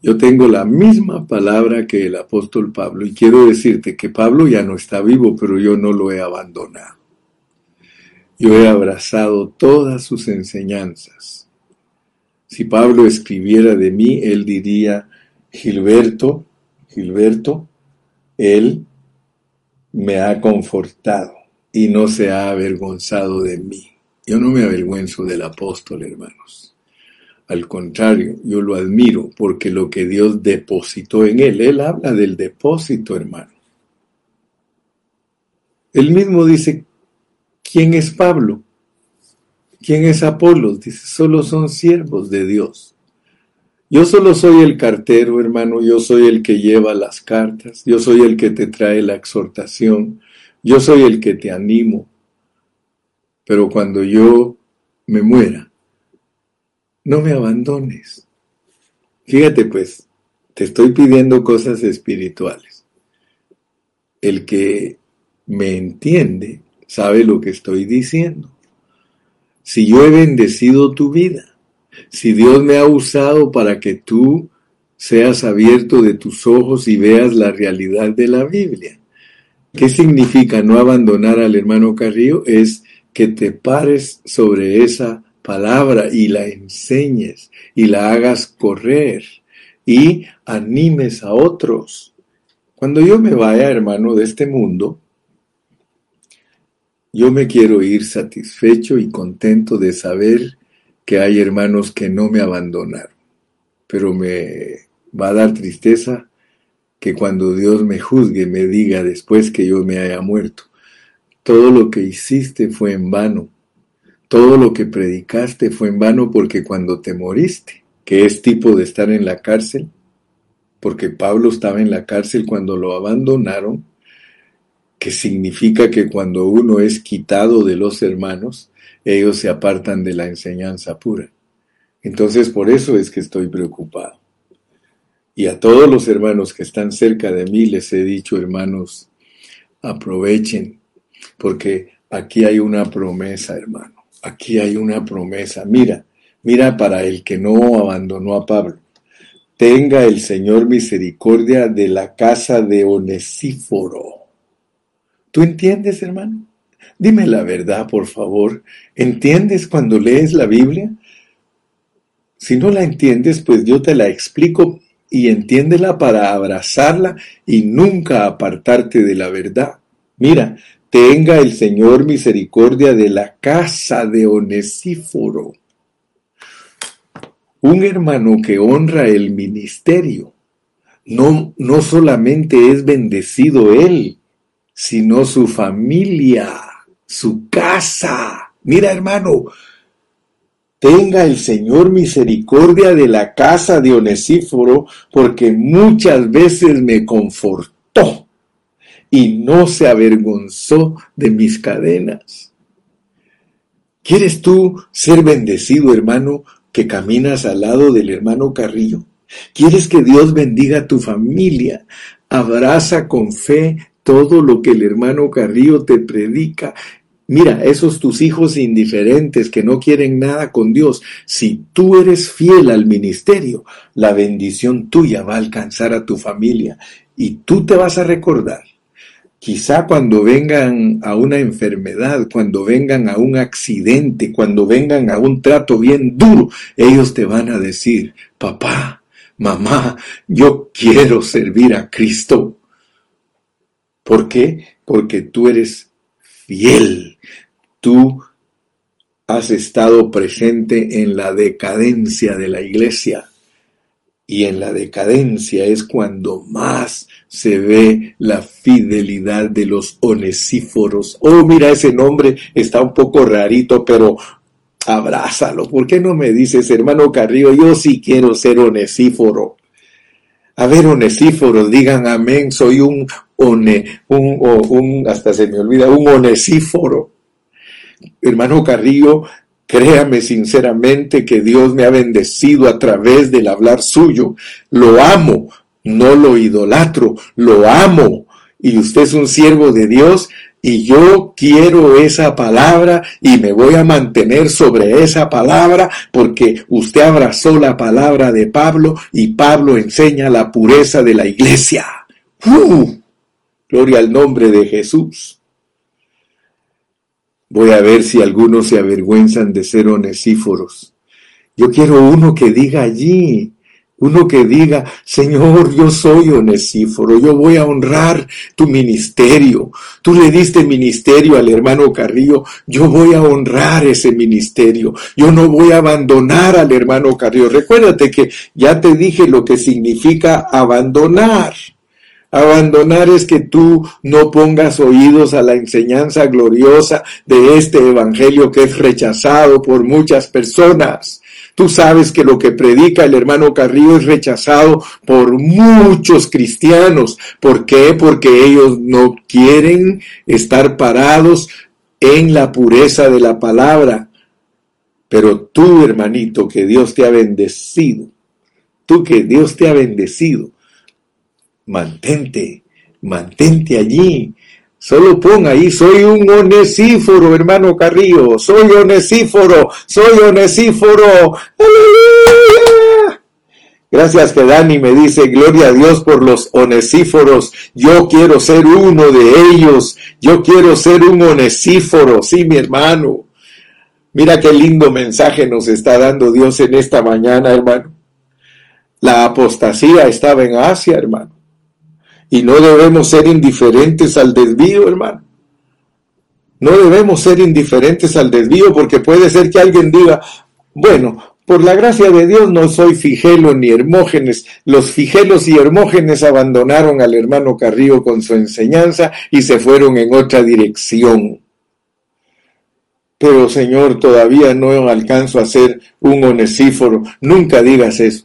A: Yo tengo la misma palabra que el apóstol Pablo y quiero decirte que Pablo ya no está vivo, pero yo no lo he abandonado. Yo he abrazado todas sus enseñanzas. Si Pablo escribiera de mí, él diría, Gilberto, Gilberto, él me ha confortado y no se ha avergonzado de mí. Yo no me avergüenzo del apóstol, hermanos. Al contrario, yo lo admiro porque lo que Dios depositó en él, él habla del depósito, hermano. Él mismo dice ¿Quién es Pablo? ¿Quién es Apolos? Dice, solo son siervos de Dios. Yo solo soy el cartero, hermano, yo soy el que lleva las cartas, yo soy el que te trae la exhortación, yo soy el que te animo. Pero cuando yo me muera, no me abandones. Fíjate pues, te estoy pidiendo cosas espirituales. El que me entiende sabe lo que estoy diciendo. Si yo he bendecido tu vida, si Dios me ha usado para que tú seas abierto de tus ojos y veas la realidad de la Biblia. ¿Qué significa no abandonar al hermano Carrillo? Es que te pares sobre esa palabra y la enseñes y la hagas correr y animes a otros. Cuando yo me vaya, hermano, de este mundo, yo me quiero ir satisfecho y contento de saber que hay hermanos que no me abandonaron, pero me va a dar tristeza que cuando Dios me juzgue me diga después que yo me haya muerto, todo lo que hiciste fue en vano, todo lo que predicaste fue en vano porque cuando te moriste, que es tipo de estar en la cárcel, porque Pablo estaba en la cárcel cuando lo abandonaron, que significa que cuando uno es quitado de los hermanos, ellos se apartan de la enseñanza pura. Entonces por eso es que estoy preocupado. Y a todos los hermanos que están cerca de mí les he dicho, hermanos, aprovechen, porque aquí hay una promesa, hermano. Aquí hay una promesa. Mira, mira para el que no abandonó a Pablo. Tenga el Señor misericordia de la casa de Onesíforo ¿Tú entiendes, hermano? Dime la verdad, por favor. ¿Entiendes cuando lees la Biblia? Si no la entiendes, pues yo te la explico y entiéndela para abrazarla y nunca apartarte de la verdad. Mira, tenga el Señor misericordia de la casa de Onesíforo. Un hermano que honra el ministerio. No, no solamente es bendecido él, sino su familia, su casa. Mira, hermano, tenga el Señor misericordia de la casa de Onesíforo, porque muchas veces me confortó y no se avergonzó de mis cadenas. ¿Quieres tú ser bendecido, hermano, que caminas al lado del hermano Carrillo? ¿Quieres que Dios bendiga a tu familia? Abraza con fe todo lo que el hermano Carrillo te predica. Mira, esos tus hijos indiferentes que no quieren nada con Dios, si tú eres fiel al ministerio, la bendición tuya va a alcanzar a tu familia y tú te vas a recordar. Quizá cuando vengan a una enfermedad, cuando vengan a un accidente, cuando vengan a un trato bien duro, ellos te van a decir, papá, mamá, yo quiero servir a Cristo. ¿Por qué? Porque tú eres fiel. Tú has estado presente en la decadencia de la iglesia. Y en la decadencia es cuando más se ve la fidelidad de los onesíforos. Oh, mira, ese nombre está un poco rarito, pero abrázalo. ¿Por qué no me dices, hermano Carrillo, yo sí quiero ser onesíforo? A ver, onesíforo, digan amén, soy un one, un, un, hasta se me olvida, un onesíforo. Hermano Carrillo, créame sinceramente que Dios me ha bendecido a través del hablar suyo. Lo amo, no lo idolatro, lo amo. Y usted es un siervo de Dios y yo quiero esa palabra y me voy a mantener sobre esa palabra porque usted abrazó la palabra de Pablo y Pablo enseña la pureza de la iglesia. ¡Uh! Gloria al nombre de Jesús. Voy a ver si algunos se avergüenzan de ser onesíforos. Yo quiero uno que diga allí, uno que diga, Señor, yo soy onesíforo, yo voy a honrar tu ministerio. Tú le diste ministerio al hermano Carrillo, yo voy a honrar ese ministerio. Yo no voy a abandonar al hermano Carrillo. Recuérdate que ya te dije lo que significa abandonar. Abandonar es que tú no pongas oídos a la enseñanza gloriosa de este evangelio que es rechazado por muchas personas. Tú sabes que lo que predica el hermano Carrillo es rechazado por muchos cristianos. ¿Por qué? Porque ellos no quieren estar parados en la pureza de la palabra. Pero tú, hermanito, que Dios te ha bendecido, tú que Dios te ha bendecido, mantente, mantente allí, Solo pon ahí, soy un onesíforo, hermano Carrillo, soy onesíforo, soy onesíforo. Gracias que Dani me dice, gloria a Dios por los onesíforos. Yo quiero ser uno de ellos. Yo quiero ser un onesíforo. Sí, mi hermano. Mira qué lindo mensaje nos está dando Dios en esta mañana, hermano. La apostasía estaba en Asia, hermano. Y no debemos ser indiferentes al desvío, hermano. No debemos ser indiferentes al desvío porque puede ser que alguien diga, bueno, por la gracia de Dios no soy Figelo ni Hermógenes. Los Figelos y Hermógenes abandonaron al hermano Carrillo con su enseñanza y se fueron en otra dirección. Pero Señor, todavía no alcanzo a ser un onesíforo. Nunca digas eso.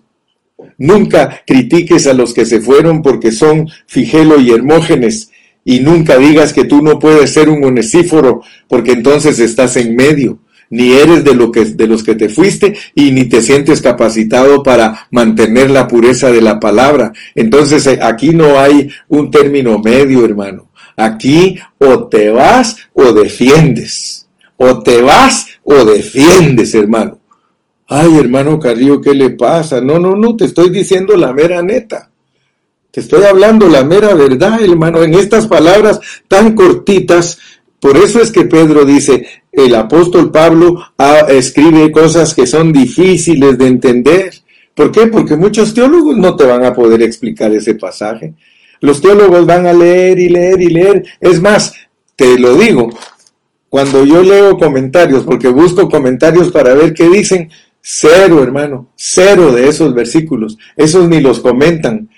A: Nunca critiques a los que se fueron porque son Figelo y Hermógenes, y nunca digas que tú no puedes ser un onesíforo, porque entonces estás en medio. Ni eres de, lo que, de los que te fuiste y ni te sientes capacitado para mantener la pureza de la palabra. Entonces eh, aquí no hay un término medio, hermano. Aquí o te vas o defiendes. O te vas o defiendes, hermano. Ay, hermano Carrillo, ¿qué le pasa? No, no, no, te estoy diciendo la mera neta. Te estoy hablando la mera verdad, hermano, en estas palabras tan cortitas. Por eso es que Pedro dice, el apóstol Pablo ah, escribe cosas que son difíciles de entender. ¿Por qué? Porque muchos teólogos no te van a poder explicar ese pasaje. Los teólogos van a leer y leer y leer. Es más, te lo digo, cuando yo leo comentarios, porque busco comentarios para ver qué dicen, Cero, hermano, cero de esos versículos. Esos ni los comentan.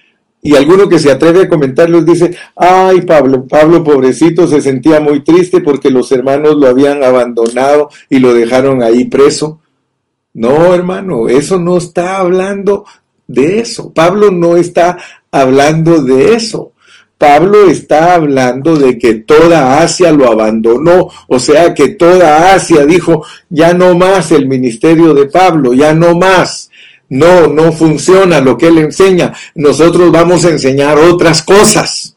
A: Y alguno que se atreve a comentarlos dice, ay Pablo, Pablo pobrecito se sentía muy triste porque los hermanos lo habían abandonado y lo dejaron ahí preso. No, hermano, eso no está hablando de eso. Pablo no está hablando de eso. Pablo está hablando de que toda Asia lo abandonó, o sea que toda Asia dijo, ya no más el ministerio de Pablo, ya no más. No, no funciona lo que él enseña. Nosotros vamos a enseñar otras cosas.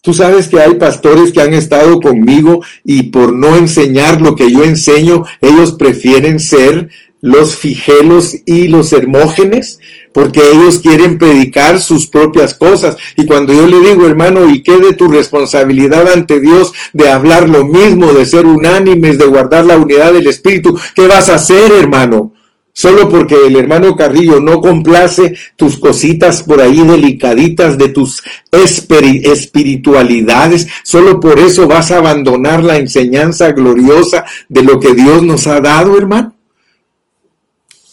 A: Tú sabes que hay pastores que han estado conmigo y por no enseñar lo que yo enseño, ellos prefieren ser los figelos y los hermógenes, porque ellos quieren predicar sus propias cosas. Y cuando yo le digo, hermano, ¿y qué de tu responsabilidad ante Dios de hablar lo mismo, de ser unánimes, de guardar la unidad del Espíritu? ¿Qué vas a hacer, hermano? Solo porque el hermano Carrillo no complace tus cositas por ahí delicaditas de tus espiritualidades, solo por eso vas a abandonar la enseñanza gloriosa de lo que Dios nos ha dado, hermano.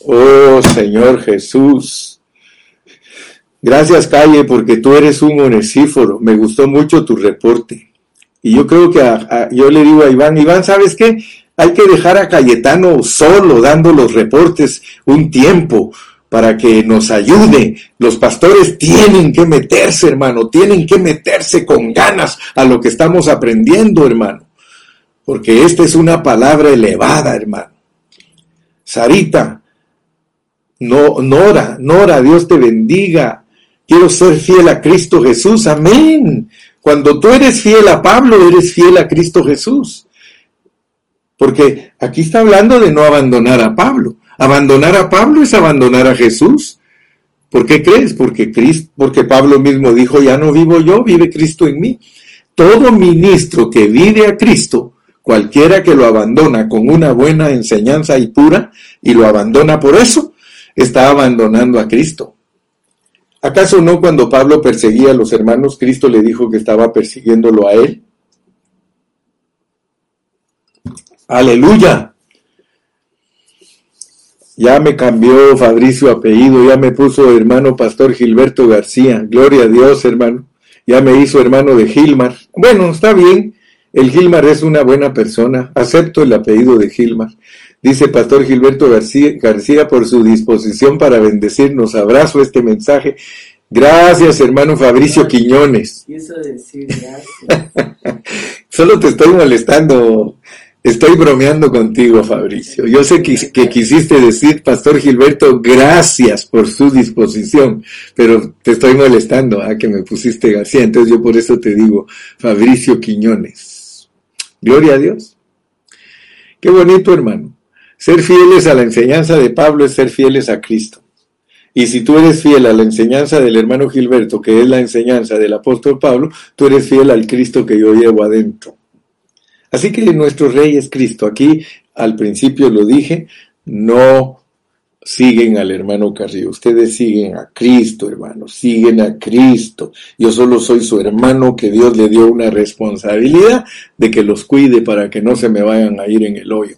A: Oh Señor Jesús. Gracias, Calle, porque tú eres un onesíforo. Me gustó mucho tu reporte. Y yo creo que yo le digo a Iván, Iván, ¿sabes qué? Hay que dejar a Cayetano solo dando los reportes un tiempo para que nos ayude. Los pastores tienen que meterse, hermano, tienen que meterse con ganas a lo que estamos aprendiendo, hermano. Porque esta es una palabra elevada, hermano. Sarita, no, Nora, Nora, Dios te bendiga. Quiero ser fiel a Cristo Jesús, amén. Cuando tú eres fiel a Pablo, eres fiel a Cristo Jesús. Porque aquí está hablando de no abandonar a Pablo. Abandonar a Pablo es abandonar a Jesús. ¿Por qué crees? Porque, Cristo, porque Pablo mismo dijo, ya no vivo yo, vive Cristo en mí. Todo ministro que vive a Cristo, cualquiera que lo abandona con una buena enseñanza y pura, y lo abandona por eso, está abandonando a Cristo. ¿Acaso no cuando Pablo perseguía a los hermanos, Cristo le dijo que estaba persiguiéndolo a él? Aleluya. Ya me cambió Fabricio apellido, ya me puso hermano Pastor Gilberto García. Gloria a Dios, hermano. Ya me hizo hermano de Gilmar. Bueno, está bien. El Gilmar es una buena persona. Acepto el apellido de Gilmar. Dice Pastor Gilberto García, García por su disposición para bendecirnos. Abrazo este mensaje. Gracias, hermano Fabricio Quiñones. decir gracias. Solo te estoy molestando, Estoy bromeando contigo, Fabricio. Yo sé que, quisiste decir, Pastor Gilberto, gracias por su disposición, pero te estoy molestando a que me pusiste García. Entonces yo por eso te digo, Fabricio Quiñones. Gloria a Dios. Qué bonito, hermano. Ser fieles a la enseñanza de Pablo es ser fieles a Cristo. Y si tú eres fiel a la enseñanza del hermano Gilberto, que es la enseñanza del apóstol Pablo, tú eres fiel al Cristo que yo llevo adentro. Así que nuestro rey es Cristo. Aquí al principio lo dije, no siguen al hermano Carrillo, ustedes siguen a Cristo, hermano, siguen a Cristo. Yo solo soy su hermano que Dios le dio una responsabilidad de que los cuide para que no se me vayan a ir en el hoyo.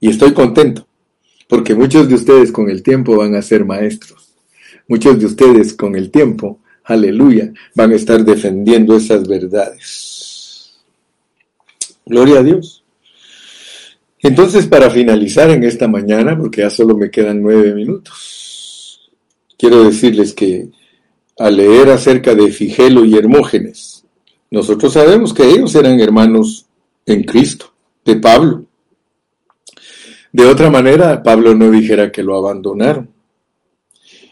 A: Y estoy contento, porque muchos de ustedes con el tiempo van a ser maestros. Muchos de ustedes con el tiempo, aleluya, van a estar defendiendo esas verdades. Gloria a Dios. Entonces, para finalizar en esta mañana, porque ya solo me quedan nueve minutos, quiero decirles que al leer acerca de Figelo y Hermógenes, nosotros sabemos que ellos eran hermanos en Cristo, de Pablo. De otra manera, Pablo no dijera que lo abandonaron.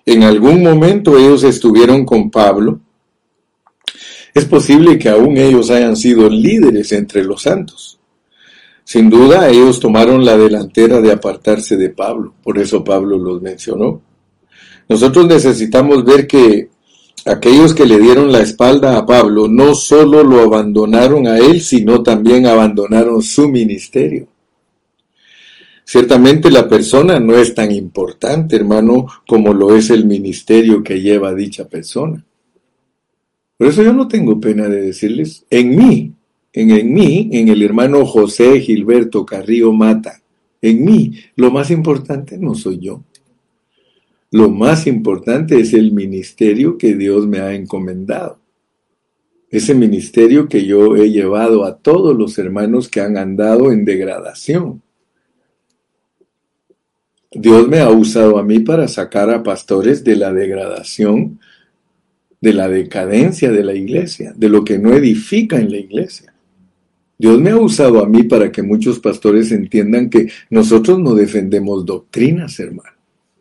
A: En algún momento ellos estuvieron con Pablo es posible que aún ellos hayan sido líderes entre los santos. Sin duda, ellos tomaron la delantera de apartarse de Pablo, por eso Pablo los mencionó. Nosotros necesitamos ver que aquellos que le dieron la espalda a Pablo no solo lo abandonaron a él, sino también abandonaron su ministerio. Ciertamente la persona no es tan importante, hermano, como lo es el ministerio que lleva dicha persona. Por eso yo no tengo pena de decirles, en mí, en, en mí, en el hermano José Gilberto Carrillo Mata, en mí, lo más importante no soy yo. Lo más importante es el ministerio que Dios me ha encomendado. Ese ministerio que yo he llevado a todos los hermanos que han andado en degradación. Dios me ha usado a mí para sacar a pastores de la degradación de la decadencia de la iglesia, de lo que no edifica en la iglesia. Dios me ha usado a mí para que muchos pastores entiendan que nosotros no defendemos doctrinas, hermano.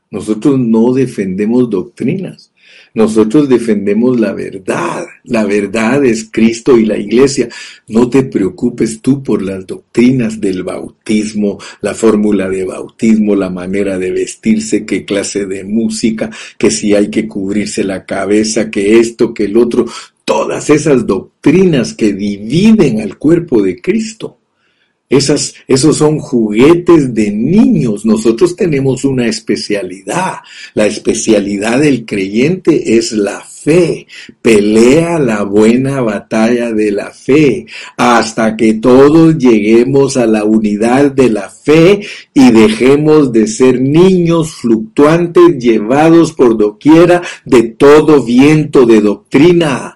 A: Nosotros no defendemos doctrinas. Nosotros defendemos la verdad. La verdad es Cristo y la iglesia. No te preocupes tú por las doctrinas del bautismo, la fórmula de bautismo, la manera de vestirse, qué clase de música, que si hay que cubrirse la cabeza, que esto, que el otro. Todas esas doctrinas que dividen al cuerpo de Cristo. Esas, esos son juguetes de niños. Nosotros tenemos una especialidad. La especialidad del creyente es la fe. Pelea la buena batalla de la fe hasta que todos lleguemos a la unidad de la fe y dejemos de ser niños fluctuantes llevados por doquiera de todo viento de doctrina.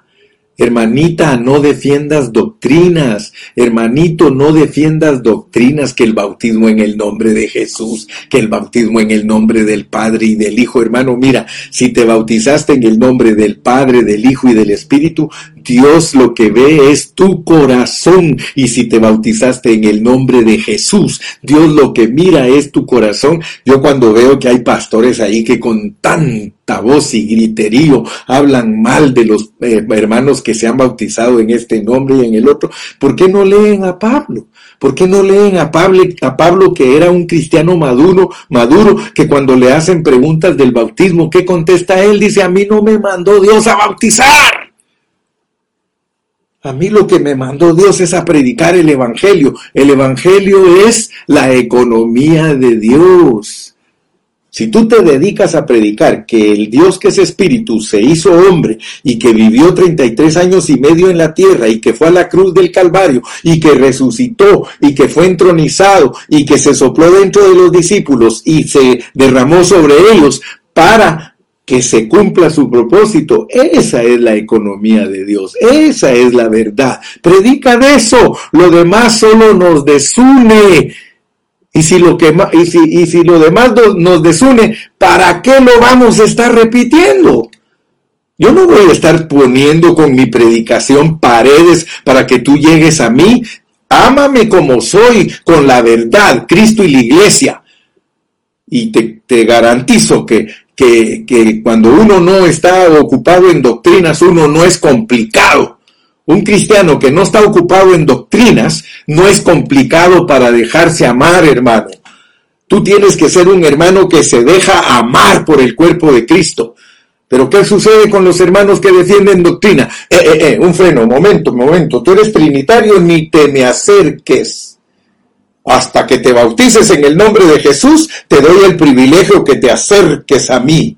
A: Hermanita, no defiendas doctrinas. Hermanito, no defiendas doctrinas que el bautismo en el nombre de Jesús, que el bautismo en el nombre del Padre y del Hijo. Hermano, mira, si te bautizaste en el nombre del Padre, del Hijo y del Espíritu, Dios lo que ve es tu corazón. Y si te bautizaste en el nombre de Jesús, Dios lo que mira es tu corazón. Yo cuando veo que hay pastores ahí que con tanta voz y griterío hablan mal de los eh, hermanos que se han bautizado en este nombre y en el otro, ¿por qué no leen a Pablo? ¿Por qué no leen a Pablo, a Pablo que era un cristiano maduro, maduro, que cuando le hacen preguntas del bautismo, ¿qué contesta él? Dice, a mí no me mandó Dios a bautizar. A mí lo que me mandó Dios es a predicar el Evangelio. El Evangelio es la economía de Dios. Si tú te dedicas a predicar que el Dios que es espíritu se hizo hombre y que vivió 33 años y medio en la tierra y que fue a la cruz del Calvario y que resucitó y que fue entronizado y que se sopló dentro de los discípulos y se derramó sobre ellos para que se cumpla su propósito. Esa es la economía de Dios. Esa es la verdad. Predica de eso. Lo demás solo nos desune. Y si lo, que, y si, y si lo demás nos desune, ¿para qué lo vamos a estar repitiendo? Yo no voy a estar poniendo con mi predicación paredes para que tú llegues a mí. Ámame como soy, con la verdad, Cristo y la iglesia. Y te, te garantizo que, que, cuando uno no está ocupado en doctrinas, uno no es complicado. Un cristiano que no está ocupado en doctrinas no es complicado para dejarse amar, hermano. Tú tienes que ser un hermano que se deja amar por el cuerpo de Cristo. Pero ¿qué sucede con los hermanos que defienden doctrina? Eh, eh, eh, un freno, momento, momento. Tú eres trinitario, ni te me acerques. Hasta que te bautices en el nombre de Jesús, te doy el privilegio que te acerques a mí.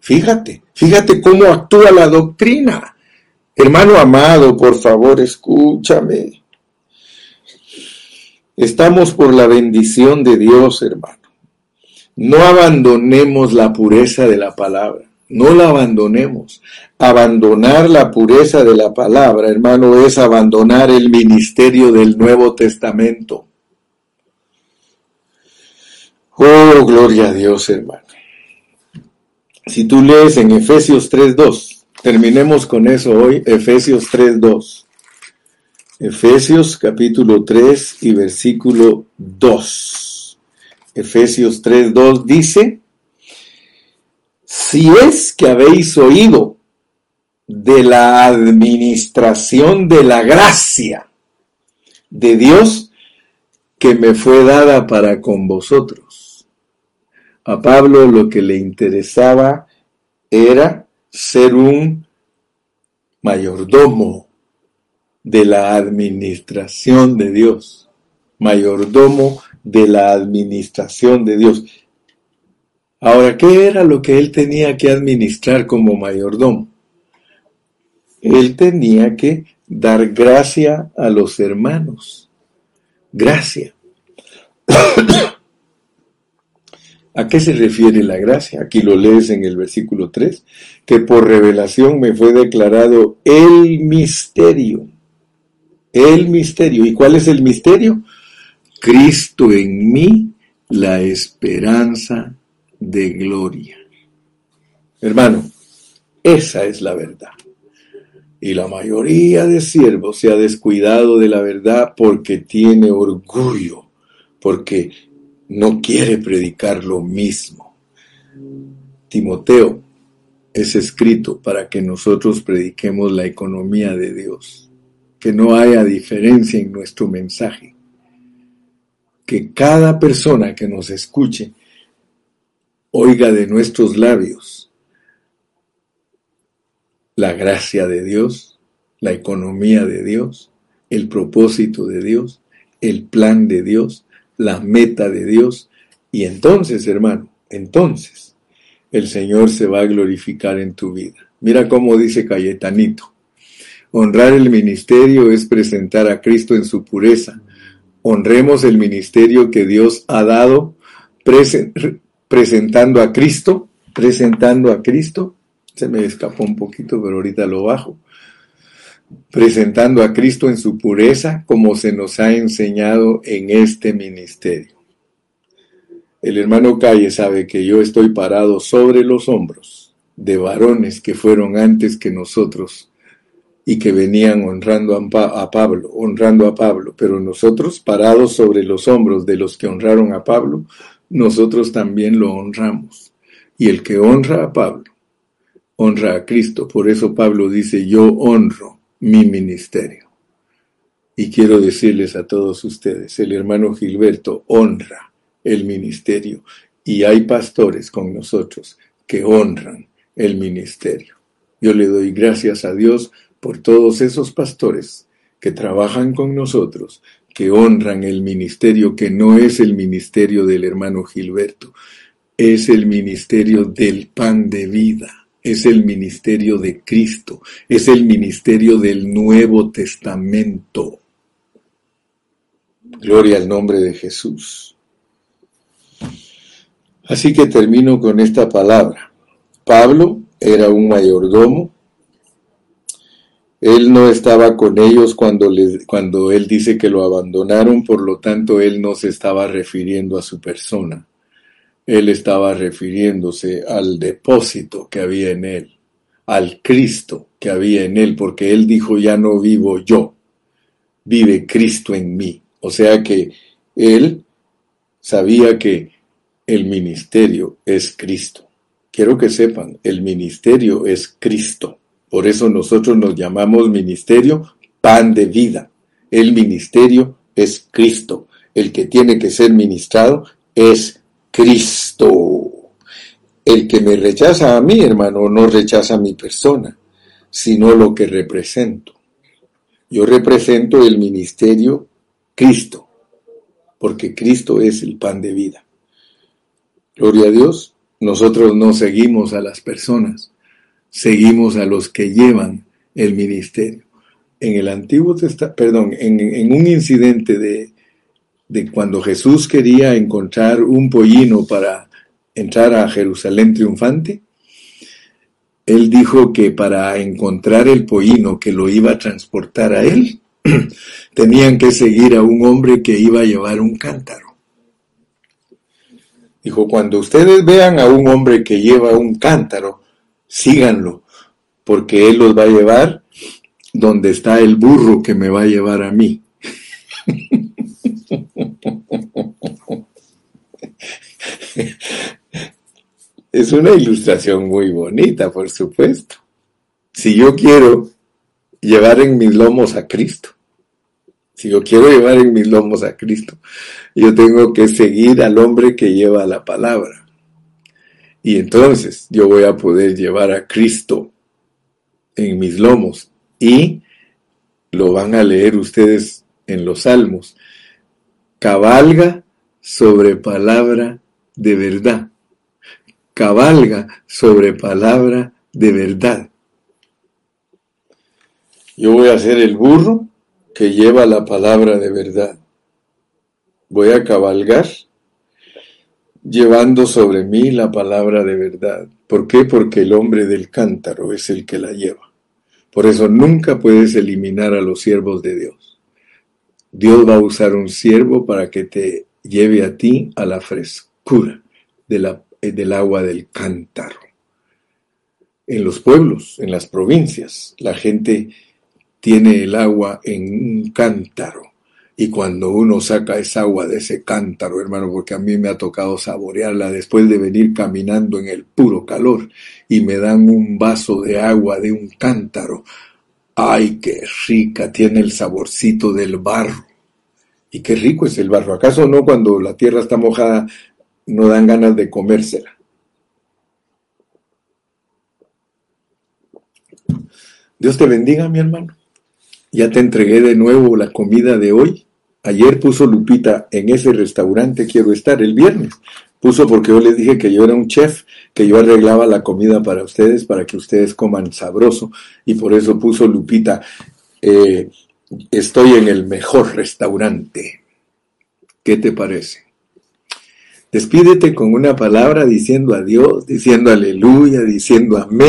A: Fíjate, fíjate cómo actúa la doctrina. Hermano amado, por favor, escúchame. Estamos por la bendición de Dios, hermano. No abandonemos la pureza de la palabra. No la abandonemos. Abandonar la pureza de la palabra, hermano, es abandonar el ministerio del Nuevo Testamento. Oh, gloria a Dios, hermano. Si tú lees en Efesios 3.2, Terminemos con eso hoy, Efesios 3.2. Efesios capítulo 3 y versículo 2. Efesios 3.2 dice, si es que habéis oído de la administración de la gracia de Dios que me fue dada para con vosotros. A Pablo lo que le interesaba era ser un mayordomo de la administración de Dios. Mayordomo de la administración de Dios. Ahora, ¿qué era lo que él tenía que administrar como mayordomo? Él tenía que dar gracia a los hermanos. Gracia. ¿A qué se refiere la gracia? Aquí lo lees en el versículo 3, que por revelación me fue declarado el misterio. El misterio. ¿Y cuál es el misterio? Cristo en mí, la esperanza de gloria. Hermano, esa es la verdad. Y la mayoría de siervos se ha descuidado de la verdad porque tiene orgullo, porque no quiere predicar lo mismo. Timoteo es escrito para que nosotros prediquemos la economía de Dios, que no haya diferencia en nuestro mensaje, que cada persona que nos escuche oiga de nuestros labios la gracia de Dios, la economía de Dios, el propósito de Dios el plan de Dios, la meta de Dios. Y entonces, hermano, entonces el Señor se va a glorificar en tu vida. Mira cómo dice Cayetanito. Honrar el ministerio es presentar a Cristo en su pureza. Honremos el ministerio que Dios ha dado presentando a Cristo, presentando a Cristo. Se me escapó un poquito, pero ahorita lo bajo presentando a Cristo en su pureza como se nos ha enseñado en este ministerio. El hermano Calle sabe que yo estoy parado sobre los hombros de varones que fueron antes que nosotros y que venían honrando a Pablo, honrando a Pablo, pero nosotros parados sobre los hombros de los que honraron a Pablo, nosotros también lo honramos. Y el que honra a Pablo, honra a Cristo. Por eso Pablo dice, yo honro mi ministerio. Y quiero decirles a todos ustedes, el hermano Gilberto honra el ministerio y hay pastores con nosotros que honran el ministerio. Yo le doy gracias a Dios por todos esos pastores que trabajan con nosotros, que honran el ministerio que no es el ministerio del hermano Gilberto, es el ministerio del pan de vida es el ministerio de Cristo, es el ministerio del Nuevo Testamento. Gloria al nombre de Jesús. Así que termino con esta palabra. Pablo era un mayordomo. Él no estaba con ellos cuando, cuando él dice que lo abandonaron, por lo tanto él no se estaba refiriendo a su persona él estaba refiriéndose al depósito que había en él, al Cristo que había en él, porque él dijo, ya no vivo yo, vive Cristo en mí. O sea que él sabía que el ministerio es Cristo. Quiero que sepan, el ministerio es Cristo. Por eso nosotros nos llamamos ministerio pan de vida. El ministerio es Cristo. El que tiene que ser ministrado es Cristo. El que me rechaza a mí, hermano, no rechaza a mi persona, sino lo que represento. Yo represento el ministerio Cristo, porque Cristo es el pan de vida. Gloria a Dios, nosotros no seguimos a las personas, seguimos a los que llevan el ministerio. En el Antiguo Testamento, perdón, en, en un incidente de, de cuando Jesús quería encontrar un pollino para entrar a Jerusalén triunfante, él dijo que para encontrar el pollino que lo iba a transportar a él, tenían que seguir a un hombre que iba a llevar un cántaro. Dijo, cuando ustedes vean a un hombre que lleva un cántaro, síganlo, porque él los va a llevar donde está el burro que me va a llevar a mí. Es una ilustración muy bonita, por supuesto. Si yo quiero llevar en mis lomos a Cristo, si yo quiero llevar en mis lomos a Cristo, yo tengo que seguir al hombre que lleva la palabra. Y entonces yo voy a poder llevar a Cristo en mis lomos. Y lo van a leer ustedes en los salmos. Cabalga sobre palabra de verdad. Cabalga sobre palabra de verdad. Yo voy a ser el burro que lleva la palabra de verdad. Voy a cabalgar llevando sobre mí la palabra de verdad. ¿Por qué? Porque el hombre del cántaro es el que la lleva. Por eso nunca puedes eliminar a los siervos de Dios. Dios va a usar un siervo para que te lleve a ti a la frescura eh, del agua del cántaro. En los pueblos, en las provincias, la gente tiene el agua en un cántaro. Y cuando uno saca esa agua de ese cántaro, hermano, porque a mí me ha tocado saborearla después de venir caminando en el puro calor y me dan un vaso de agua de un cántaro. ¡Ay, qué rica! Tiene el saborcito del barro. Y qué rico es el barro. ¿Acaso no cuando la tierra está mojada no dan ganas de comérsela? Dios te bendiga, mi hermano. Ya te entregué de nuevo la comida de hoy. Ayer puso Lupita, en ese restaurante quiero estar el viernes. Puso porque yo les dije que yo era un chef, que yo arreglaba la comida para ustedes, para que ustedes coman sabroso. Y por eso puso Lupita, eh, estoy en el mejor restaurante. ¿Qué te parece? Despídete con una palabra diciendo adiós, diciendo aleluya, diciendo amén.